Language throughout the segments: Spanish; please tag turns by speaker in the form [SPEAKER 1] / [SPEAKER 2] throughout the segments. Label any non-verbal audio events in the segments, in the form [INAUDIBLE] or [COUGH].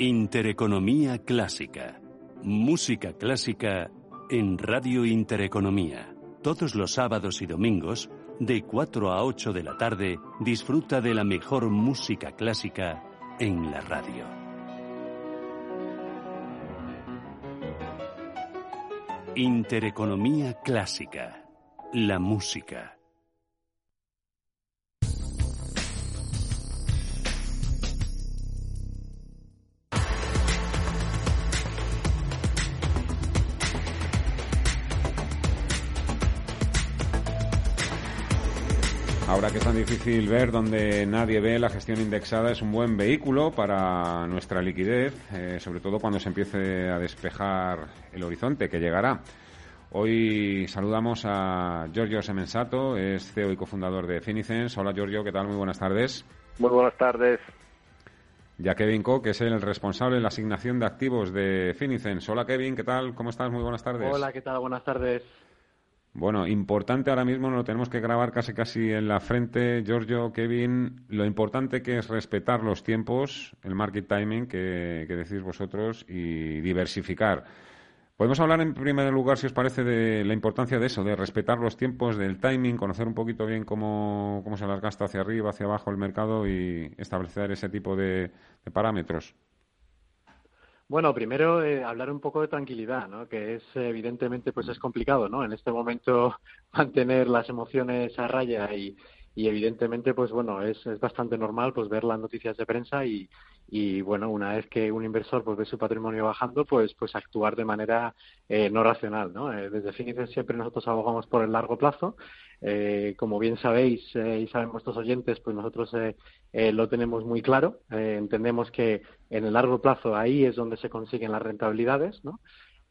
[SPEAKER 1] Intereconomía clásica. Música clásica en Radio Intereconomía. Todos los sábados y domingos, de 4 a 8 de la tarde, disfruta de la mejor música clásica en la radio. Intereconomía clásica. La música.
[SPEAKER 2] Ahora que es tan difícil ver donde nadie ve, la gestión indexada es un buen vehículo para nuestra liquidez, eh, sobre todo cuando se empiece a despejar el horizonte que llegará. Hoy saludamos a Giorgio Semensato, es CEO y cofundador de Finicens. Hola Giorgio, ¿qué tal? Muy buenas tardes.
[SPEAKER 3] Muy buenas tardes.
[SPEAKER 2] Ya Kevin Co, que es el responsable de la asignación de activos de Finicens. Hola Kevin, ¿qué tal? ¿Cómo estás? Muy buenas tardes.
[SPEAKER 3] Hola, ¿qué tal? Buenas tardes.
[SPEAKER 2] Bueno, importante ahora mismo, lo tenemos que grabar casi casi en la frente, Giorgio, Kevin, lo importante que es respetar los tiempos, el market timing que, decís vosotros y diversificar. Podemos hablar en primer lugar, si os parece, de la importancia de eso, de respetar los tiempos, del timing, conocer un poquito bien cómo, cómo se las gasta hacia arriba, hacia abajo el mercado y establecer ese tipo de parámetros.
[SPEAKER 3] Bueno, primero eh, hablar un poco de tranquilidad, ¿no? Que es evidentemente pues es complicado, ¿no? En este momento [LAUGHS] mantener las emociones a raya y, y evidentemente pues bueno es, es bastante normal pues ver las noticias de prensa y, y bueno una vez que un inversor pues ve su patrimonio bajando pues pues actuar de manera eh, no racional no eh, desde Finicen siempre nosotros abogamos por el largo plazo. Eh, como bien sabéis y saben vuestros oyentes pues nosotros lo tenemos muy claro. Entendemos que en el largo plazo ahí es donde se consiguen las rentabilidades no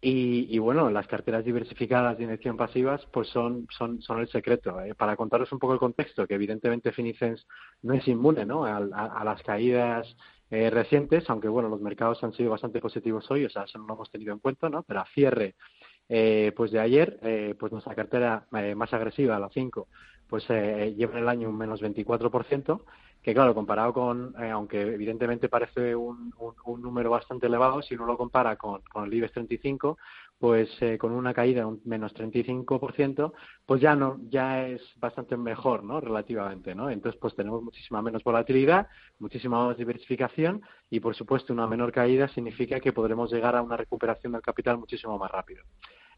[SPEAKER 3] y, bueno, las carteras diversificadas de inyección pasivas pues son, son, son el secreto. ¿eh? Para contaros un poco el contexto, que evidentemente Finicens no es inmune ¿no? A, las caídas eh, recientes, aunque bueno, los mercados han sido bastante positivos hoy, o sea, eso no lo hemos tenido en cuenta, ¿no? Pero a cierre eh, pues de ayer, eh, pues nuestra cartera eh, más agresiva, la 5, pues eh, lleva en el año un menos 24%, que claro, comparado con, eh, aunque evidentemente parece un, un, número bastante elevado, si uno lo compara con, con el IBEX 35, pues eh, con una caída de un menos 35%, pues ya no, ya es bastante mejor, ¿no? Relativamente, ¿no? Entonces, pues tenemos muchísima menos volatilidad, muchísima más diversificación y, por supuesto, una menor caída significa que podremos llegar a una recuperación del capital muchísimo más rápido.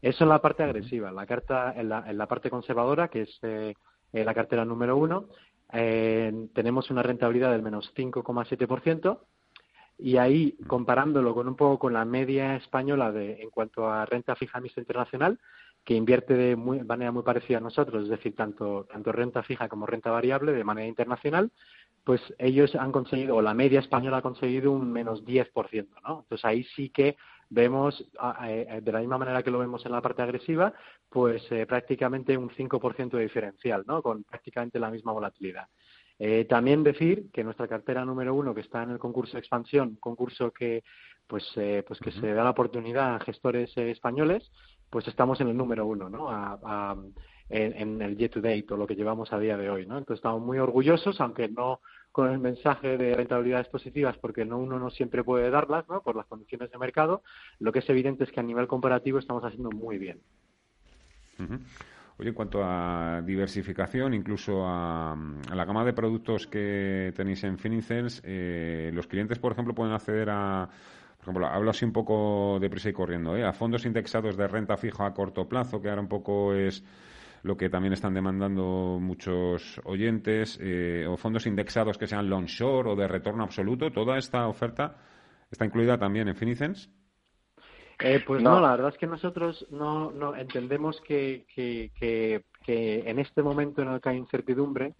[SPEAKER 3] Eso en la parte agresiva. En la, carta, en la, en la parte conservadora, que es eh, la cartera número uno, tenemos una rentabilidad del menos 5,7% y ahí comparándolo con un poco con la media española de, en cuanto a renta fija mixta internacional, que invierte de muy, manera muy parecida a nosotros, es decir, tanto, tanto renta fija como renta variable de manera internacional, pues ellos han conseguido, o la media española ha conseguido un menos 10%, ¿no? Entonces ahí sí que vemos, eh, de la misma manera que lo vemos en la parte agresiva, pues eh, prácticamente un 5% de diferencial, ¿no? Con prácticamente la misma volatilidad. Eh, también decir que nuestra cartera número uno, que está en el concurso de expansión, concurso que pues pues que se da la oportunidad a gestores españoles, pues estamos en el número uno, ¿no? en, en, el year to date o lo que llevamos a día de hoy, ¿no? Entonces estamos muy orgullosos, aunque no con el mensaje de rentabilidades positivas porque no uno no siempre puede darlas ¿no? por las condiciones de mercado, lo que es evidente es que a nivel comparativo estamos haciendo muy bien.
[SPEAKER 2] Oye, en cuanto a diversificación, incluso a, la gama de productos que tenéis en Finicens, eh, los clientes, por ejemplo, pueden acceder a, por ejemplo, hablo así un poco de prisa y corriendo, ¿eh? a fondos indexados de renta fija a corto plazo, que ahora un poco es lo que también están demandando muchos oyentes, eh, o fondos indexados que sean long short o de retorno absoluto. ¿Toda esta oferta está incluida también en Finicens?
[SPEAKER 3] Eh, pues no. la verdad es que nosotros no, no entendemos que, que, que, en este momento en el que hay incertidumbre,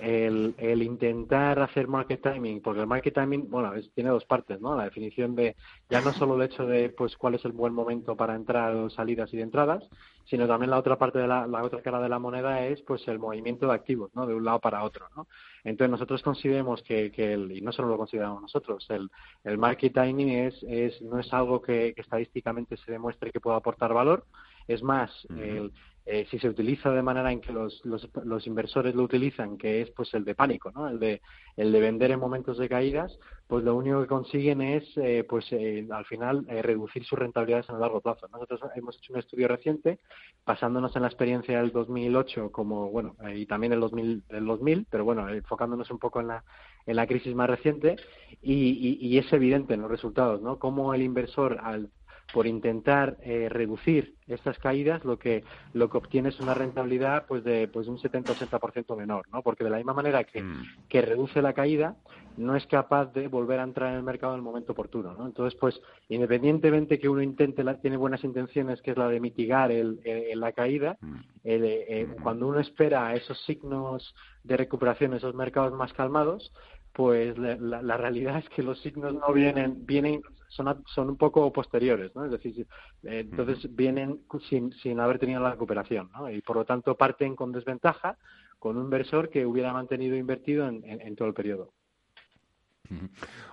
[SPEAKER 3] el, el, intentar hacer market timing, porque el market timing, bueno, tiene dos partes, ¿no? La definición de ya no solo el hecho de, pues, cuál es el buen momento para entrar o salidas y de entradas, sino también la otra parte de la, la otra cara de la moneda es, pues, el movimiento de activos, ¿no? De un lado para otro, ¿no? Entonces nosotros consideramos que, que el, y no solo lo consideramos nosotros, el, el market timing es, es, no es algo que, que estadísticamente se demuestre que pueda aportar valor, es más, el, eh, si se utiliza de manera en que los, los, los, inversores lo utilizan, que es pues el de pánico, ¿no? El de, el de vender en momentos de caídas, pues lo único que consiguen es, eh, pues eh, al final, eh, reducir sus rentabilidades en el largo plazo. Nosotros hemos hecho un estudio reciente, basándonos en la experiencia del 2008 como, bueno, y también el 2000, el 2000, pero bueno, enfocándonos un poco en la, en la crisis más reciente, y, y, y es evidente en los resultados, ¿no? Cómo el inversor, al por intentar eh, reducir estas caídas lo que lo que obtiene es una rentabilidad pues de pues un 70 80% menor no porque de la misma manera que, mm. que reduce la caída no es capaz de volver a entrar en el mercado en el momento oportuno no entonces pues independientemente que uno intente la, tiene buenas intenciones que es la de mitigar el, el, la caída mm. el, eh, mm. cuando uno espera esos signos de recuperación esos mercados más calmados pues la, la, la, realidad es que los signos no vienen, vienen son, son un poco posteriores, ¿no? Es decir, eh, entonces vienen sin, sin haber tenido la recuperación, ¿no? Y por lo tanto parten con desventaja con un inversor que hubiera mantenido invertido en, en, en todo el periodo.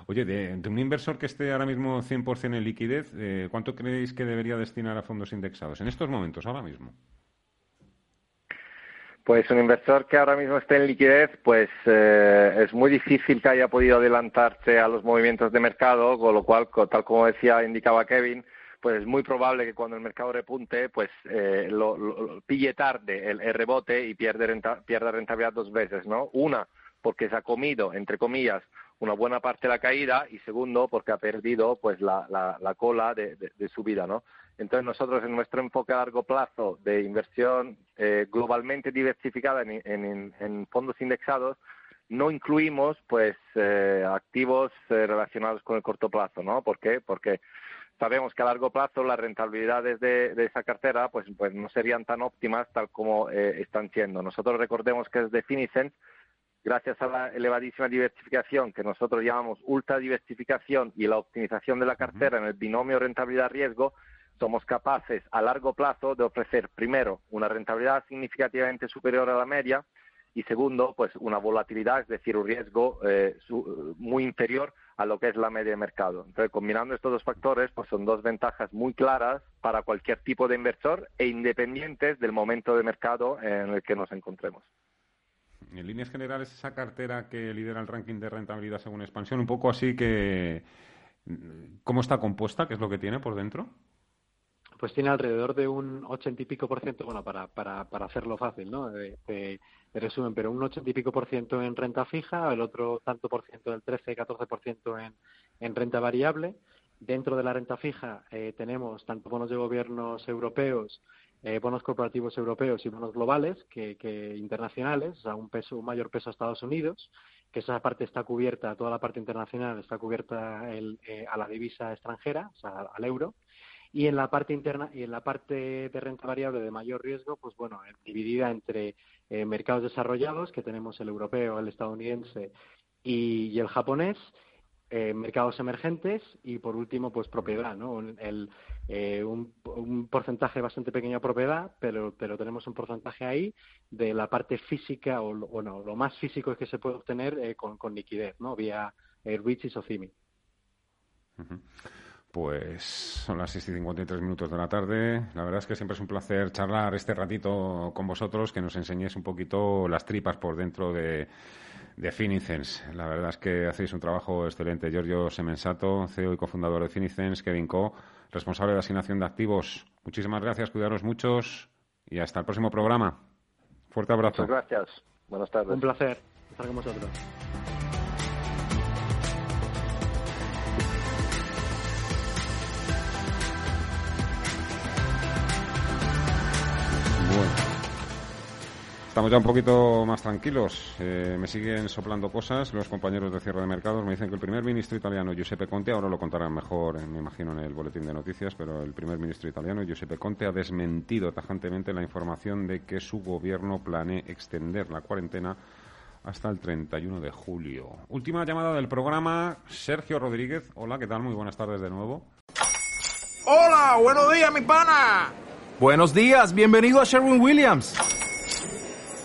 [SPEAKER 2] Oye, de, de, un inversor que esté ahora mismo 100% en liquidez, eh, ¿cuánto creéis que debería destinar a fondos indexados en estos momentos, ahora mismo?
[SPEAKER 4] Pues un inversor que ahora mismo esté en liquidez, pues eh, es muy difícil que haya podido adelantarse a los movimientos de mercado, con lo cual, tal como decía, indicaba Kevin, pues es muy probable que cuando el mercado repunte, pues eh, lo, lo, pille tarde el, rebote y pierde renta, pierda rentabilidad dos veces, ¿no? Una, porque se ha comido, entre comillas, una buena parte de la caída y segundo, porque ha perdido pues la, la, la cola de, de, de subida, ¿no? Entonces nosotros en nuestro enfoque a largo plazo de inversión eh, globalmente diversificada en, en, en, fondos indexados no incluimos pues eh, activos eh, relacionados con el corto plazo, ¿no? ¿Por qué? Porque sabemos que a largo plazo las rentabilidades de, de esa cartera pues, pues no serían tan óptimas tal como eh, están siendo. Nosotros recordemos que desde Finicent gracias a la elevadísima diversificación que nosotros llamamos ultra diversificación y la optimización de la cartera en el binomio rentabilidad-riesgo, somos capaces a largo plazo de ofrecer, primero, una rentabilidad significativamente superior a la media y segundo, pues una volatilidad, es decir, un riesgo eh, muy inferior a lo que es la media de mercado. Entonces, combinando estos dos factores, pues son dos ventajas muy claras para cualquier tipo de inversor e independientes del momento de mercado en el que nos encontremos.
[SPEAKER 2] En líneas generales, esa cartera que lidera el ranking de rentabilidad según expansión, un poco así que... ¿Cómo está compuesta? ¿Qué es lo que tiene por dentro?
[SPEAKER 3] Pues tiene alrededor de un ochenta y pico por ciento, bueno, para, para, para hacerlo fácil, ¿no? De, resumen, pero un ochenta y pico por ciento en renta fija, el otro tanto por ciento del 13, 14 por ciento en, en renta variable. Dentro de la renta fija eh, tenemos tanto bonos de gobiernos europeos, eh, bonos corporativos europeos y bonos globales que, que internacionales, o sea, un peso, un mayor peso a Estados Unidos, que esa parte está cubierta, toda la parte internacional está cubierta el, eh, a la divisa extranjera, o sea, al euro y en la parte interna y en la parte de renta variable de mayor riesgo, pues bueno, dividida entre eh, mercados desarrollados, que tenemos el europeo, el estadounidense y, y el japonés, eh, mercados emergentes y por último, pues propiedad, ¿no? Eh, un, porcentaje bastante pequeño de propiedad, pero, pero tenemos un porcentaje ahí de la parte física o, no, lo más físico es que se puede obtener eh, con, liquidez, ¿no? Vía eh, REITs o CIMI.
[SPEAKER 2] Uh. Pues son las 6 y 53 minutos de la tarde. La verdad es que siempre es un placer charlar este ratito con vosotros, que nos enseñéis un poquito las tripas por dentro de, de Finicens. La verdad es que hacéis un trabajo excelente. Giorgio Semensato, CEO y cofundador de Finicens, Kevin Co, responsable de asignación de activos. Muchísimas gracias, cuidaros muchos y hasta el próximo programa. Fuerte abrazo.
[SPEAKER 4] Muchas gracias. Buenas tardes.
[SPEAKER 3] Un placer estar con vosotros.
[SPEAKER 2] Estamos ya un poquito más tranquilos. Eh, me siguen soplando cosas los compañeros de cierre de mercados. Me dicen que el primer ministro italiano, Giuseppe Conte, ahora lo contarán mejor, me imagino, en el boletín de noticias, pero el primer ministro italiano, Giuseppe Conte, ha desmentido tajantemente la información de que su gobierno planee extender la cuarentena hasta el 31 de julio. Última llamada del programa, Sergio Rodríguez. Hola, ¿qué tal? Muy buenas tardes de nuevo.
[SPEAKER 5] Hola, buenos días, mi pana. Buenos días, bienvenido a Sherwin Williams.